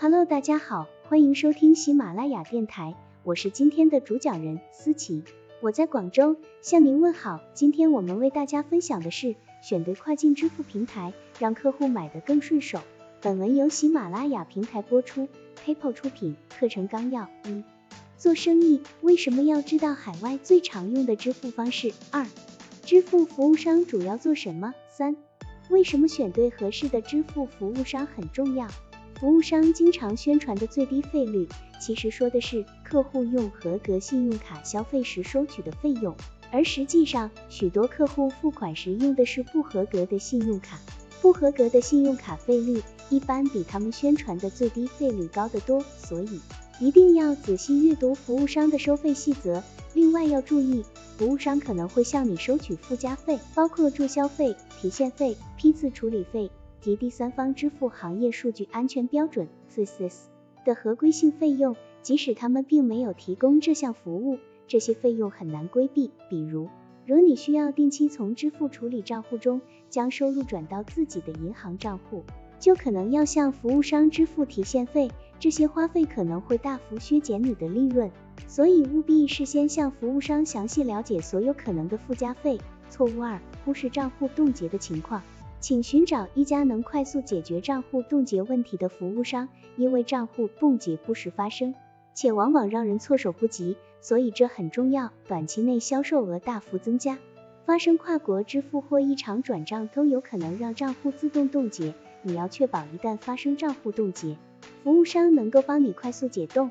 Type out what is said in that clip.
Hello，大家好，欢迎收听喜马拉雅电台，我是今天的主讲人思琪，我在广州向您问好。今天我们为大家分享的是选对跨境支付平台，让客户买得更顺手。本文由喜马拉雅平台播出，PayPal 出品。课程纲要：一、做生意为什么要知道海外最常用的支付方式？二、支付服务商主要做什么？三、为什么选对合适的支付服务商很重要？服务商经常宣传的最低费率，其实说的是客户用合格信用卡消费时收取的费用，而实际上，许多客户付款时用的是不合格的信用卡，不合格的信用卡费率一般比他们宣传的最低费率高得多，所以一定要仔细阅读服务商的收费细则。另外要注意，服务商可能会向你收取附加费，包括注销费、提现费、批次处理费。及第三方支付行业数据安全标准 （CIS） 的合规性费用，即使他们并没有提供这项服务，这些费用很难规避。比如，如你需要定期从支付处理账户中将收入转到自己的银行账户，就可能要向服务商支付提现费，这些花费可能会大幅削减你的利润，所以务必事先向服务商详细了解所有可能的附加费。错误二：忽视账户冻结的情况。请寻找一家能快速解决账户冻结问题的服务商，因为账户冻结不时发生，且往往让人措手不及，所以这很重要。短期内销售额大幅增加，发生跨国支付或异常转账都有可能让账户自动冻结，你要确保一旦发生账户冻结，服务商能够帮你快速解冻。